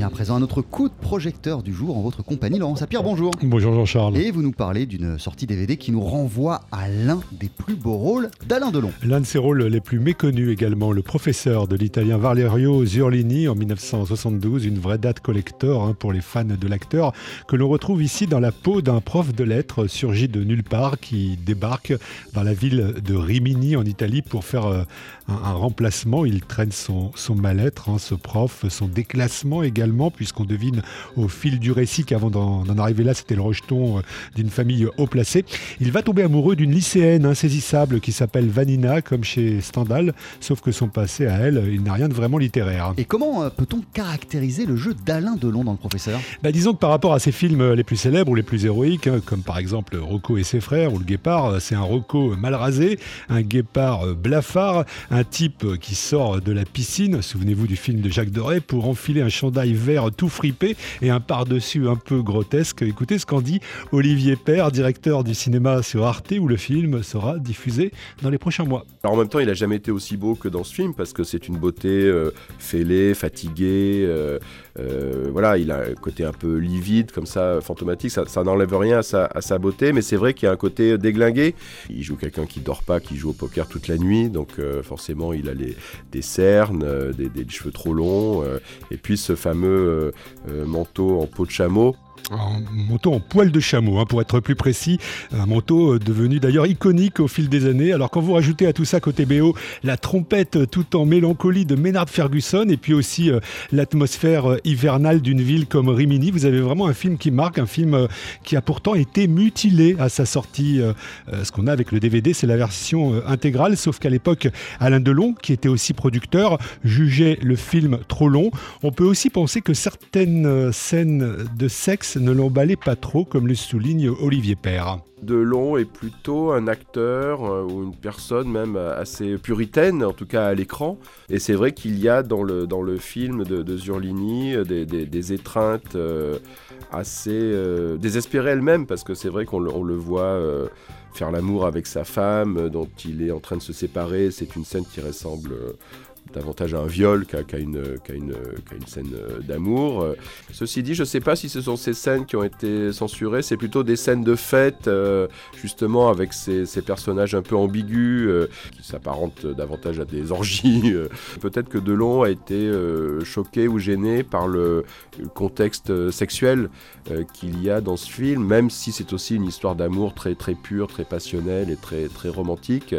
revient à présent à notre coup de projecteur du jour en votre compagnie. Laurent Sapir, bonjour. Bonjour Jean-Charles. Et vous nous parlez d'une sortie DVD qui nous renvoie à l'un des plus beaux rôles d'Alain Delon. L'un de ses rôles les plus méconnus également, le professeur de l'italien Valerio Zurlini en 1972, une vraie date collector hein, pour les fans de l'acteur, que l'on retrouve ici dans la peau d'un prof de lettres surgi de nulle part qui débarque dans la ville de Rimini en Italie pour faire euh, un, un, remplacement. Il traîne son, son mal-être, hein, ce prof, son déclassement également, puisqu'on devine au fil du récit qu'avant d'en arriver là, c'était le rejeton euh, d'une famille haut placée. Il va tomber amoureux d'une lycéenne insaisissable qui s'appelle Vanina, comme chez Stendhal, sauf que son passé à elle, il n'a rien de vraiment littéraire. Et comment euh, peut-on caractériser le jeu d'Alain Delon dans Le Professeur? Bah, Disons que par rapport à ses films les plus célèbres ou les plus héroïques, hein, comme par exemple Rocco et ses frères ou Le Guépard, c'est un Rocco mal rasé, un Guépard blafard, un type qui sort de la piscine, souvenez-vous du film de Jacques Doré, pour enfiler un chandail vert tout fripé et un par-dessus un peu grotesque. Écoutez ce qu'en dit Olivier Père, directeur du cinéma sur Arte, où le film sera diffusé dans les prochains mois. Alors en même temps, il n'a jamais été aussi beau que dans ce film, parce que c'est une beauté euh, fêlée, fatiguée. Euh, euh, voilà, il a un côté un peu livide, comme ça, fantomatique. Ça, n'enlève rien à sa, beauté, mais c'est vrai qu'il y a un côté déglingué. Il joue quelqu'un qui dort pas, qui joue au poker toute la nuit, donc forcément, il a des cernes, des, cheveux trop longs, et puis ce fameux euh, manteau en peau de chameau un manteau en poil de chameau, hein, pour être plus précis. Un manteau euh, devenu d'ailleurs iconique au fil des années. Alors quand vous rajoutez à tout ça côté BO la trompette tout en mélancolie de Maynard Ferguson et puis aussi euh, l'atmosphère euh, hivernale d'une ville comme Rimini, vous avez vraiment un film qui marque, un film euh, qui a pourtant été mutilé à sa sortie. Euh, ce qu'on a avec le DVD, c'est la version euh, intégrale, sauf qu'à l'époque, Alain Delon, qui était aussi producteur, jugeait le film trop long. On peut aussi penser que certaines euh, scènes de sexe ne l'emballaient pas trop, comme le souligne Olivier Père. Delon est plutôt un acteur euh, ou une personne même assez puritaine, en tout cas à l'écran. Et c'est vrai qu'il y a dans le, dans le film de, Zurlini euh, des, étreintes euh, assez euh, désespérées elles-mêmes, parce que c'est vrai qu'on le, voit euh, faire l'amour avec sa femme, dont il est en train de se séparer. C'est une scène qui ressemble davantage à un viol qu'à qu une, scène d'amour. Ceci dit, je ne sais pas si ce sont ces scènes qui ont été censurées, c'est plutôt des scènes de fête, euh, justement avec ces, personnages un peu ambigus, euh, qui s'apparentent davantage à des orgies. Peut-être que Delon a été euh, choqué ou gêné par le, le contexte sexuel euh, qu'il y a dans ce film, même si c'est aussi une histoire d'amour très, très pure, très passionnelle et très, très romantique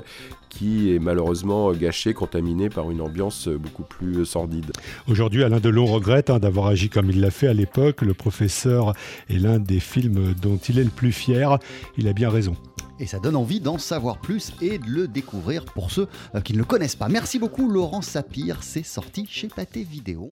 qui est malheureusement gâché, contaminé par une ambiance beaucoup plus sordide. Aujourd'hui, Alain Delon regrette hein, d'avoir agi comme il l'a fait à l'époque. Le professeur est l'un des films dont il est le plus fier. Il a bien raison. Et ça donne envie d'en savoir plus et de le découvrir pour ceux qui ne le connaissent pas. Merci beaucoup Laurent Sapir, c'est sorti chez Pathé Vidéo.